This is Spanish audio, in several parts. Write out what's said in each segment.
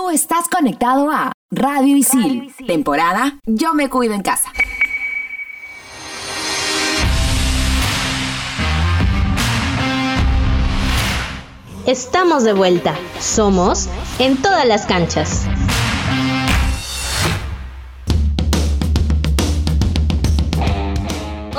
Tú estás conectado a Radio Isil, temporada Yo me cuido en casa. Estamos de vuelta. Somos en todas las canchas.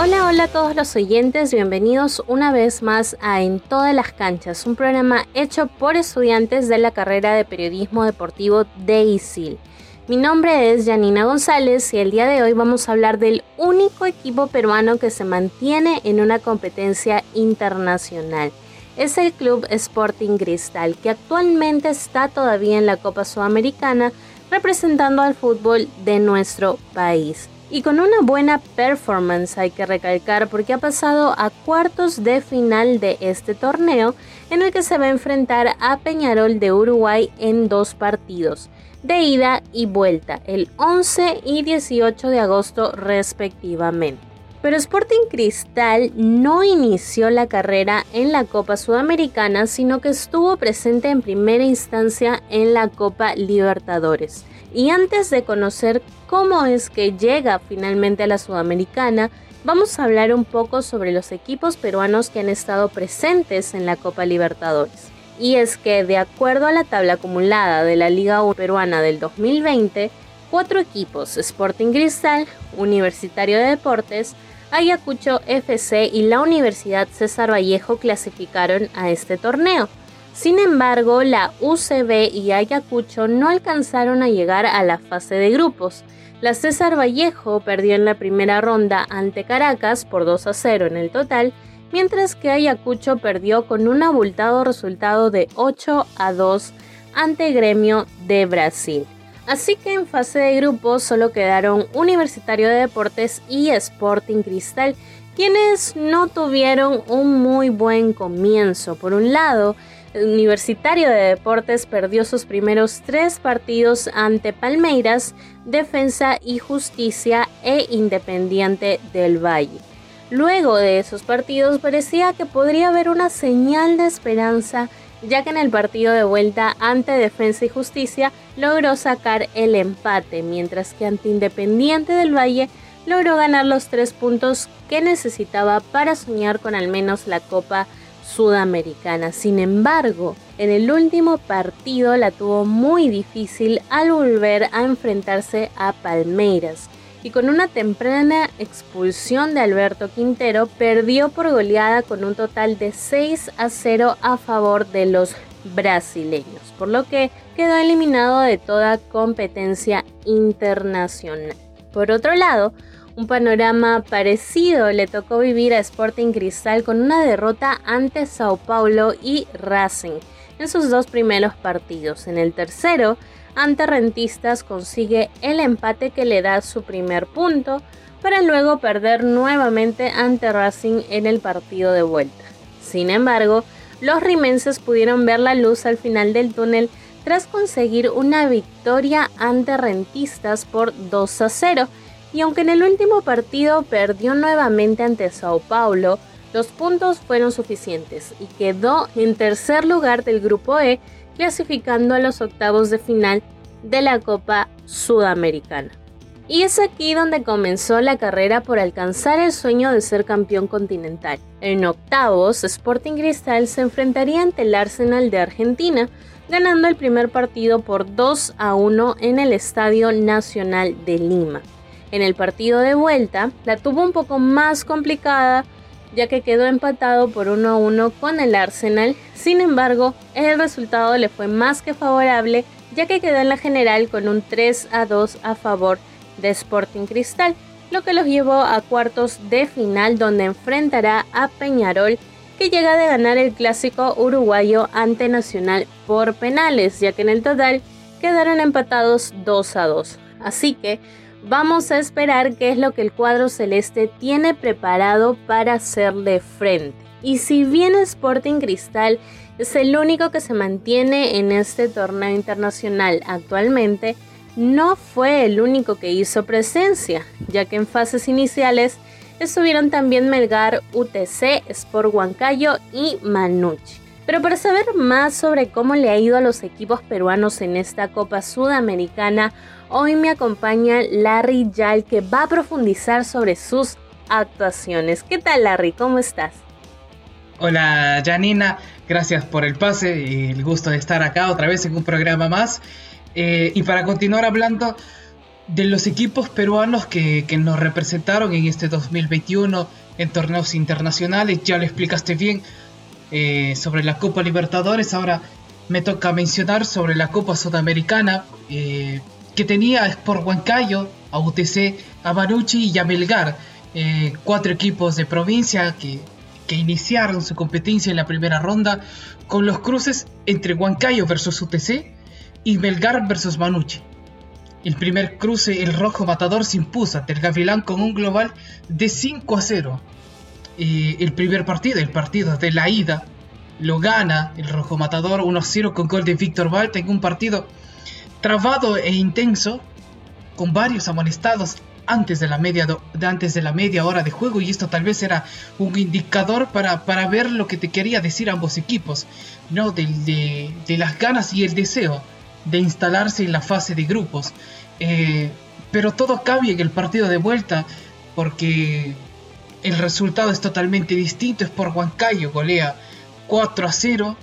Hola, hola a todos los oyentes, bienvenidos una vez más a En todas las canchas, un programa hecho por estudiantes de la carrera de periodismo deportivo de ISIL. Mi nombre es Janina González y el día de hoy vamos a hablar del único equipo peruano que se mantiene en una competencia internacional. Es el Club Sporting Cristal, que actualmente está todavía en la Copa Sudamericana representando al fútbol de nuestro país y con una buena performance hay que recalcar porque ha pasado a cuartos de final de este torneo en el que se va a enfrentar a Peñarol de Uruguay en dos partidos de ida y vuelta el 11 y 18 de agosto respectivamente. Pero Sporting Cristal no inició la carrera en la Copa Sudamericana, sino que estuvo presente en primera instancia en la Copa Libertadores. Y antes de conocer cómo es que llega finalmente a la Sudamericana, vamos a hablar un poco sobre los equipos peruanos que han estado presentes en la Copa Libertadores. Y es que de acuerdo a la tabla acumulada de la Liga 1 peruana del 2020, cuatro equipos, Sporting Cristal, Universitario de Deportes, Ayacucho FC y la Universidad César Vallejo clasificaron a este torneo. Sin embargo, la UCB y Ayacucho no alcanzaron a llegar a la fase de grupos. La César Vallejo perdió en la primera ronda ante Caracas por 2 a 0 en el total, mientras que Ayacucho perdió con un abultado resultado de 8 a 2 ante Gremio de Brasil. Así que en fase de grupos solo quedaron Universitario de Deportes y Sporting Cristal, quienes no tuvieron un muy buen comienzo. Por un lado, Universitario de Deportes perdió sus primeros tres partidos ante Palmeiras, Defensa y Justicia e Independiente del Valle. Luego de esos partidos parecía que podría haber una señal de esperanza, ya que en el partido de vuelta ante Defensa y Justicia logró sacar el empate, mientras que ante Independiente del Valle logró ganar los tres puntos que necesitaba para soñar con al menos la Copa sudamericana. Sin embargo, en el último partido la tuvo muy difícil al volver a enfrentarse a Palmeiras y con una temprana expulsión de Alberto Quintero perdió por goleada con un total de 6 a 0 a favor de los brasileños, por lo que quedó eliminado de toda competencia internacional. Por otro lado, un panorama parecido le tocó vivir a Sporting Cristal con una derrota ante Sao Paulo y Racing en sus dos primeros partidos. En el tercero, ante Rentistas consigue el empate que le da su primer punto para luego perder nuevamente ante Racing en el partido de vuelta. Sin embargo, los rimenses pudieron ver la luz al final del túnel tras conseguir una victoria ante Rentistas por 2 a 0 y aunque en el último partido perdió nuevamente ante Sao Paulo, los puntos fueron suficientes y quedó en tercer lugar del grupo E, clasificando a los octavos de final de la Copa Sudamericana. Y es aquí donde comenzó la carrera por alcanzar el sueño de ser campeón continental. En octavos, Sporting Cristal se enfrentaría ante el Arsenal de Argentina, ganando el primer partido por 2 a 1 en el Estadio Nacional de Lima. En el partido de vuelta la tuvo un poco más complicada ya que quedó empatado por 1 a 1 con el Arsenal. Sin embargo, el resultado le fue más que favorable ya que quedó en la general con un 3 a 2 a favor de Sporting Cristal, lo que los llevó a cuartos de final donde enfrentará a Peñarol que llega de ganar el clásico uruguayo ante Nacional por penales, ya que en el total quedaron empatados 2 a 2. Así que Vamos a esperar qué es lo que el cuadro celeste tiene preparado para hacerle frente. Y si bien Sporting Cristal es el único que se mantiene en este torneo internacional actualmente, no fue el único que hizo presencia, ya que en fases iniciales estuvieron también Melgar, UTC, Sport Huancayo y Manucci. Pero para saber más sobre cómo le ha ido a los equipos peruanos en esta Copa Sudamericana, hoy me acompaña Larry Yal que va a profundizar sobre sus actuaciones. ¿Qué tal Larry? ¿Cómo estás? Hola Janina, gracias por el pase y el gusto de estar acá otra vez en un programa más. Eh, y para continuar hablando de los equipos peruanos que, nos representaron en este 2021 en torneos internacionales, ya lo explicaste bien eh, sobre la Copa Libertadores, ahora me toca mencionar sobre la Copa Sudamericana eh, que tenía Sport Huancayo, a UTC, a Baruchi y a Melgar, cuatro equipos de provincia que que iniciaron su competencia en la primera ronda con los cruces entre Huancayo versus UTC y Melgar versus Manucci. El primer cruce, el rojo matador se impuso ante el Gavilán con un global de 5 a 0. el primer partido, el partido de la ida, lo gana el rojo matador 1 a 0 con gol de Víctor Balta en un partido trabado e intenso, con varios amonestados antes de la media, de antes de la media hora de juego y esto tal vez era un indicador para, para ver lo que te quería decir ambos equipos, ¿no? De, de, las ganas y el deseo de instalarse en la fase de grupos. Eh, pero todo cambia en el partido de vuelta porque el resultado es totalmente distinto. Es por Huancayo, golea 4 a 0.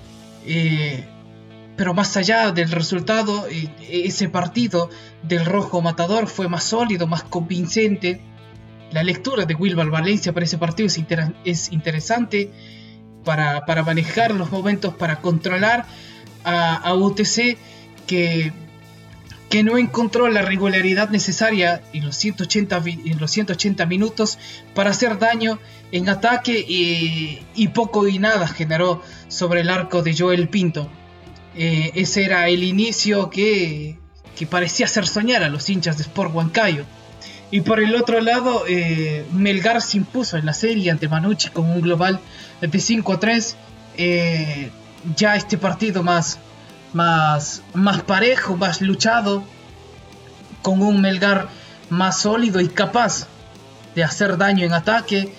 Eh, pero más allá del resultado, eh, ese partido del Rojo Matador fue más sólido, más convincente. La lectura de Wilbar Valencia para ese partido es, interesante para, manejar los momentos, para controlar a, UTC que, no encontró la regularidad necesaria en los 180, en los 180 minutos para hacer daño en ataque y, y poco y nada generó sobre el arco de Joel Pinto. Eh, ese era el inicio que, parecía hacer soñar a los hinchas de Sport Huancayo. Y por el otro lado, eh, Melgar se impuso en la serie ante Manucci con un global de 5 a 3. Eh, ya este partido más, más, más parejo, más luchado, con un Melgar más sólido y capaz de hacer daño en ataque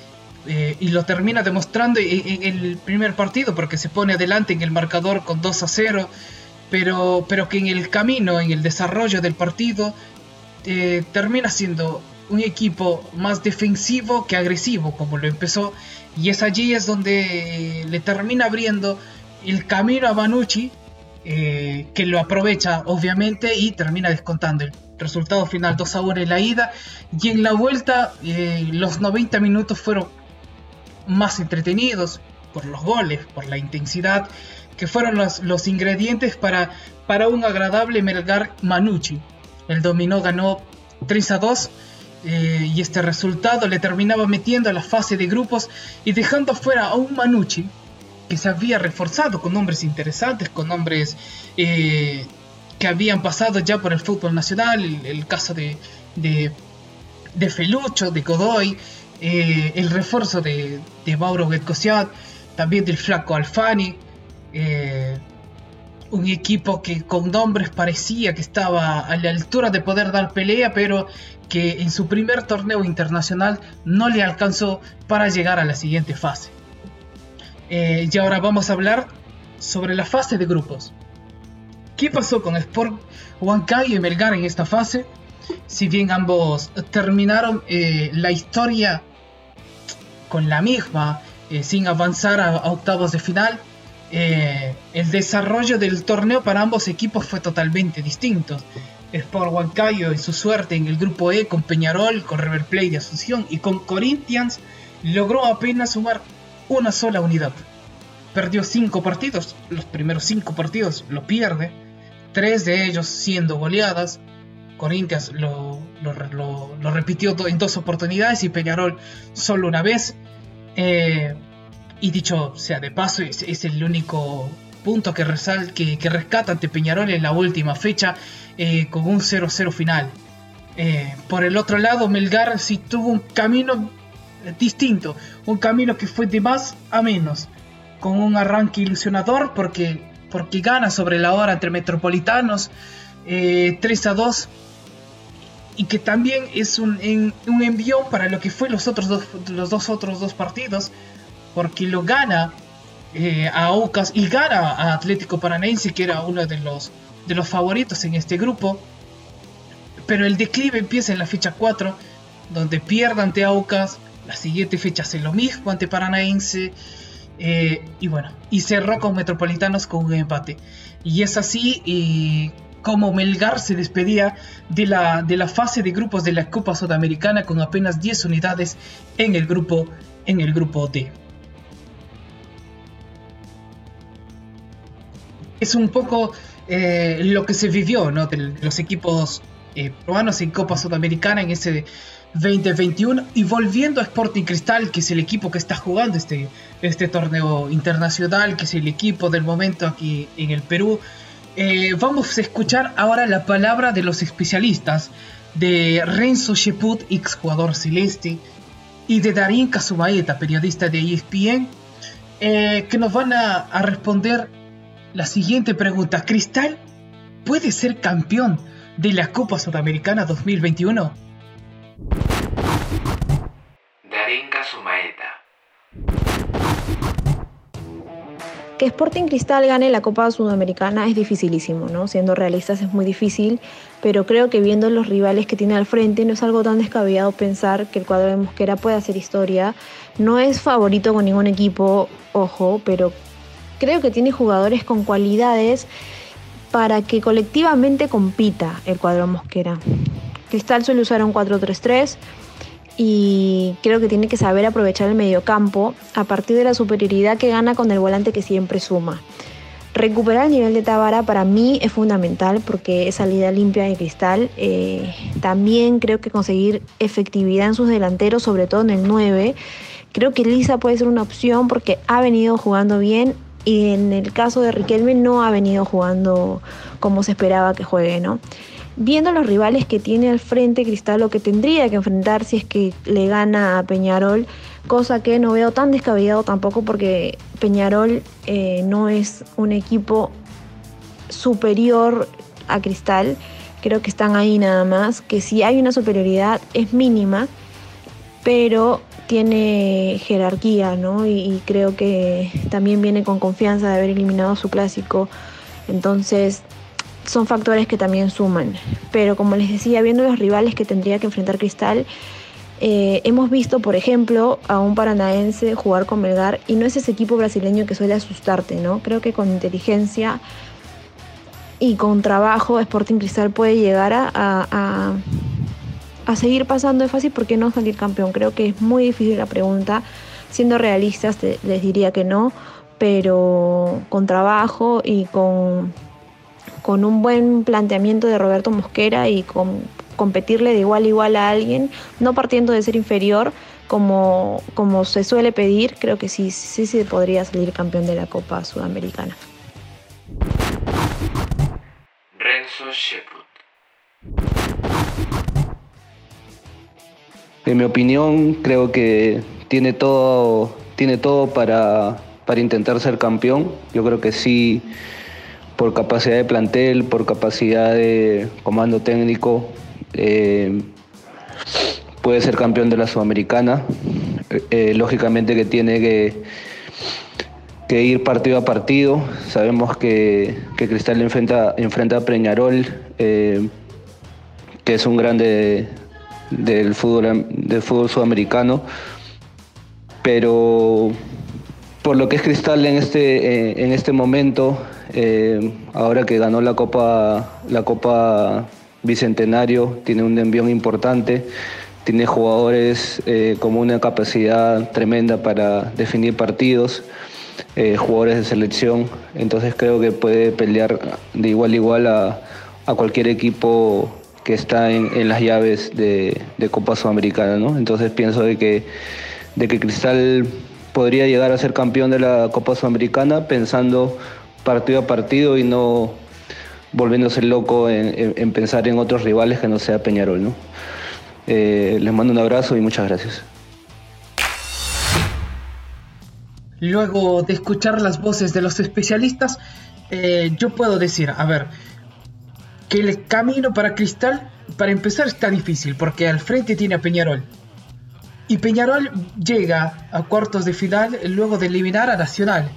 eh, y lo termina demostrando en, el primer partido porque se pone adelante en el marcador con 2 a 0, pero, pero que en el camino, en el desarrollo del partido, eh, termina siendo un equipo más defensivo que agresivo como lo empezó y es allí es donde le termina abriendo el camino a Banucci eh, que lo aprovecha obviamente y termina descontando el resultado final 2 a 1 en la ida y en la vuelta los 90 minutos fueron más entretenidos por los goles, por la intensidad, que fueron los, ingredientes para, para un agradable Melgar Manucci. El dominó ganó 3 a 2 eh, y este resultado le terminaba metiendo a la fase de grupos y dejando fuera a un Manucci que se había reforzado con nombres interesantes, con nombres eh, que habían pasado ya por el fútbol nacional, el, caso de, de, de Felucho, de Godoy, eh, el refuerzo de, de Mauro Getcosiat, también del Flaco Alfani, eh, un equipo que con nombres parecía que estaba a la altura de poder dar pelea, pero que en su primer torneo internacional no le alcanzó para llegar a la siguiente fase. Eh, y ahora vamos a hablar sobre la fase de grupos. ¿Qué pasó con Sport Huancayo y Melgar en esta fase? Si bien ambos terminaron la historia con la misma, eh, sin avanzar a, octavos de final, eh, el desarrollo del torneo para ambos equipos fue totalmente distinto. Sport Huancayo en su suerte en el grupo E con Peñarol, con River Plate de Asunción y con Corinthians logró apenas sumar una sola unidad. Perdió cinco partidos, los primeros cinco partidos lo pierde, tres de ellos siendo goleadas, Corinthians lo, lo, repitió en dos oportunidades y Peñarol solo una vez. Eh, y dicho sea de paso, es, el único punto que, resal, que, rescata ante Peñarol en la última fecha eh, con un 0-0 final. Eh, por el otro lado, Melgar sí tuvo un camino distinto, un camino que fue de más a menos, con un arranque ilusionador porque, porque gana sobre la hora entre Metropolitanos 3 a 2 y que también es un, un envión para lo que fue los otros dos, los dos otros dos partidos, porque lo gana eh, a Aucas y gana a Atlético Paranaense, que era uno de los, de los favoritos en este grupo. Pero el declive empieza en la fecha 4, donde pierde ante Aucas. La siguiente fecha hace lo mismo ante Paranaense. Eh, y bueno, y cerró con Metropolitanos con un empate. Y es así como Melgar se despedía de la, de la fase de grupos de la Copa Sudamericana con apenas 10 unidades en el grupo, en el grupo D. Es un poco eh, lo que se vivió ¿no? de los equipos eh, peruanos en Copa Sudamericana en ese 2021 y volviendo a Sporting Cristal, que es el equipo que está jugando este, este torneo internacional, que es el equipo del momento aquí en el Perú. Eh, vamos a escuchar ahora la palabra de los especialistas de Renzo Sheput, ex jugador celeste, y de Darín Kazumaeta, periodista de ESPN, eh, que nos van a, a responder la siguiente pregunta. ¿Cristal puede ser campeón de la Copa Sudamericana 2021? Que Sporting Cristal gane la Copa Sudamericana es dificilísimo, ¿no? Siendo realistas es muy difícil, pero creo que viendo los rivales que tiene al frente no es algo tan descabellado pensar que el cuadro de Mosquera puede hacer historia. No es favorito con ningún equipo, ojo, pero creo que tiene jugadores con cualidades para que colectivamente compita el cuadro Mosquera. Cristal suele usar un 4-3-3 y creo que tiene que saber aprovechar el mediocampo a partir de la superioridad que gana con el volante que siempre suma. Recuperar el nivel de Tabara para mí es fundamental porque es salida limpia de cristal. Eh, también creo que conseguir efectividad en sus delanteros, sobre todo en el 9. Creo que Lisa puede ser una opción porque ha venido jugando bien y en el caso de Riquelme no ha venido jugando como se esperaba que juegue, ¿no? Viendo los rivales que tiene al frente Cristal lo que tendría que enfrentar si es que le gana a Peñarol, cosa que no veo tan descabellado tampoco porque Peñarol eh, no es un equipo superior a Cristal, creo que están ahí nada más, que si hay una superioridad es mínima, pero tiene jerarquía, ¿no? Y, y creo que también viene con confianza de haber eliminado su clásico. Entonces, son factores que también suman. Pero como les decía, viendo los rivales que tendría que enfrentar Cristal, eh, hemos visto, por ejemplo, a un paranaense jugar con Melgar y no es ese equipo brasileño que suele asustarte, ¿no? Creo que con inteligencia y con trabajo Sporting Cristal puede llegar a, a, a seguir pasando de fácil, ¿por qué no salir campeón? Creo que es muy difícil la pregunta. Siendo realistas, les diría que no, pero con trabajo y con con un buen planteamiento de Roberto Mosquera y con competirle de igual a igual a alguien, no partiendo de ser inferior como, como se suele pedir, creo que sí, sí se podría salir campeón de la Copa Sudamericana. Renzo Sheput. En mi opinión, creo que tiene todo, tiene todo para, para intentar ser campeón. Yo creo que sí por capacidad de plantel, por capacidad de comando técnico, eh, puede ser campeón de la Sudamericana. Eh, lógicamente que tiene que, que, ir partido a partido. Sabemos que, que Cristal enfrenta, enfrenta a Preñarol, eh, que es un grande del fútbol, del fútbol sudamericano. Pero por lo que es Cristal en este, en este momento, eh, ahora que ganó la Copa, la Copa Bicentenario, tiene un envión importante, tiene jugadores eh, con una capacidad tremenda para definir partidos, eh, jugadores de selección, entonces creo que puede pelear de igual a igual a, cualquier equipo que está en, las llaves de, Copa Sudamericana, ¿no? Entonces pienso de que, de que Cristal podría llegar a ser campeón de la Copa Sudamericana pensando partido a partido y no volviéndose loco en, pensar en otros rivales que no sea Peñarol. ¿no? Eh, les mando un abrazo y muchas gracias. Luego de escuchar las voces de los especialistas, eh, yo puedo decir, a ver, que el camino para Cristal, para empezar, está difícil, porque al frente tiene a Peñarol. Y Peñarol llega a cuartos de final luego de eliminar a Nacional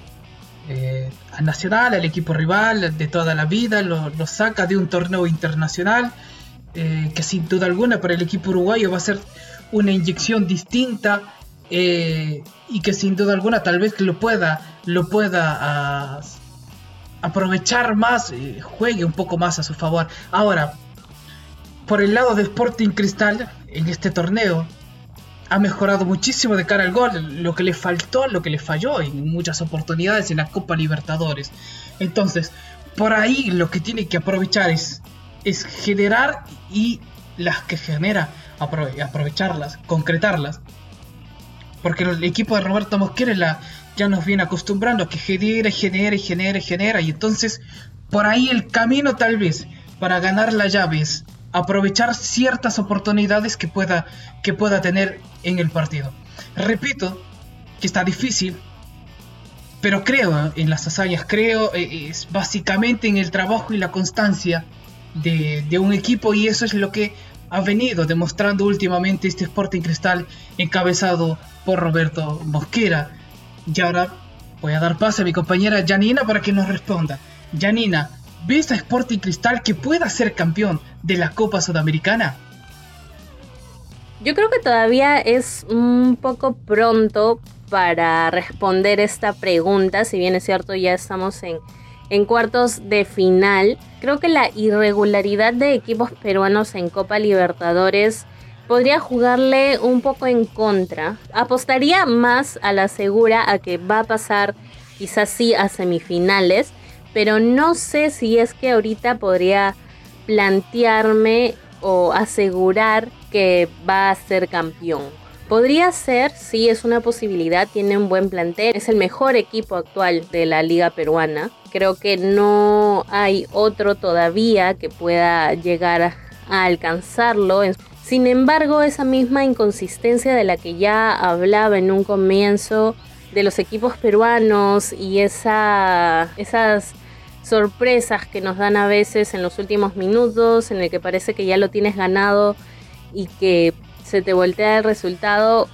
eh, al Nacional, al equipo rival de toda la vida, lo, saca de un torneo internacional eh, que sin duda alguna para el equipo uruguayo va a ser una inyección distinta eh, y que sin duda alguna tal vez lo pueda, lo pueda ah, aprovechar más, juegue un poco más a su favor. Ahora, por el lado de Sporting Cristal, en este torneo, ha mejorado muchísimo de cara al gol, lo que le faltó, lo que le falló en muchas oportunidades en la Copa Libertadores. Entonces, por ahí lo que tiene que aprovechar es, es generar y las que genera, aprovecharlas, concretarlas. Porque el equipo de Roberto Mosquera ya nos viene acostumbrando a que genere, genere, genere, genera. Y entonces, por ahí el camino tal vez para ganar la llave aprovechar ciertas oportunidades que pueda, que pueda tener en el partido. Repito que está difícil, pero creo en las hazañas, creo eh, es básicamente en el trabajo y la constancia de, de, un equipo y eso es lo que ha venido demostrando últimamente este Sporting Cristal encabezado por Roberto Mosquera. Y ahora voy a dar paso a mi compañera Janina para que nos responda. Janina, ¿Ves a Sporting Cristal que pueda ser campeón de la Copa Sudamericana? Yo creo que todavía es un poco pronto para responder esta pregunta, si bien es cierto ya estamos en, en cuartos de final. Creo que la irregularidad de equipos peruanos en Copa Libertadores podría jugarle un poco en contra. Apostaría más a la segura a que va a pasar quizás sí a semifinales pero no sé si es que ahorita podría plantearme o asegurar que va a ser campeón. Podría ser, sí, es una posibilidad, tiene un buen plantel, es el mejor equipo actual de la liga peruana. Creo que no hay otro todavía que pueda llegar a, alcanzarlo. Sin embargo, esa misma inconsistencia de la que ya hablaba en un comienzo de los equipos peruanos y esa, esas sorpresas que nos dan a veces en los últimos minutos, en el que parece que ya lo tienes ganado y que se te voltea el resultado.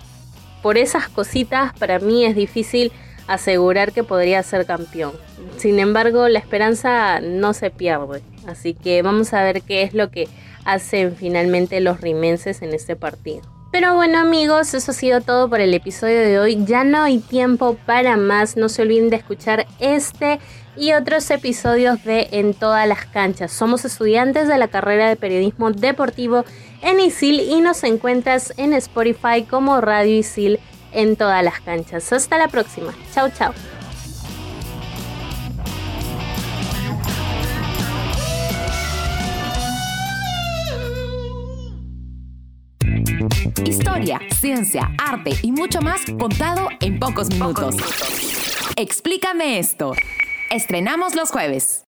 Por esas cositas para mí es difícil asegurar que podría ser campeón. Sin embargo, la esperanza no se pierde. Así que vamos a ver qué es lo que hacen finalmente los rimenses en este partido. Pero bueno amigos, eso ha sido todo por el episodio de hoy. Ya no hay tiempo para más. No se olviden de escuchar este y otros episodios de En todas las canchas. Somos estudiantes de la carrera de periodismo deportivo en ISIL y nos encuentras en Spotify como Radio ISIL en todas las canchas. Hasta la próxima. Chao, chao. Historia, ciencia, arte y mucho más contado en pocos minutos. Explícame esto. Estrenamos los jueves.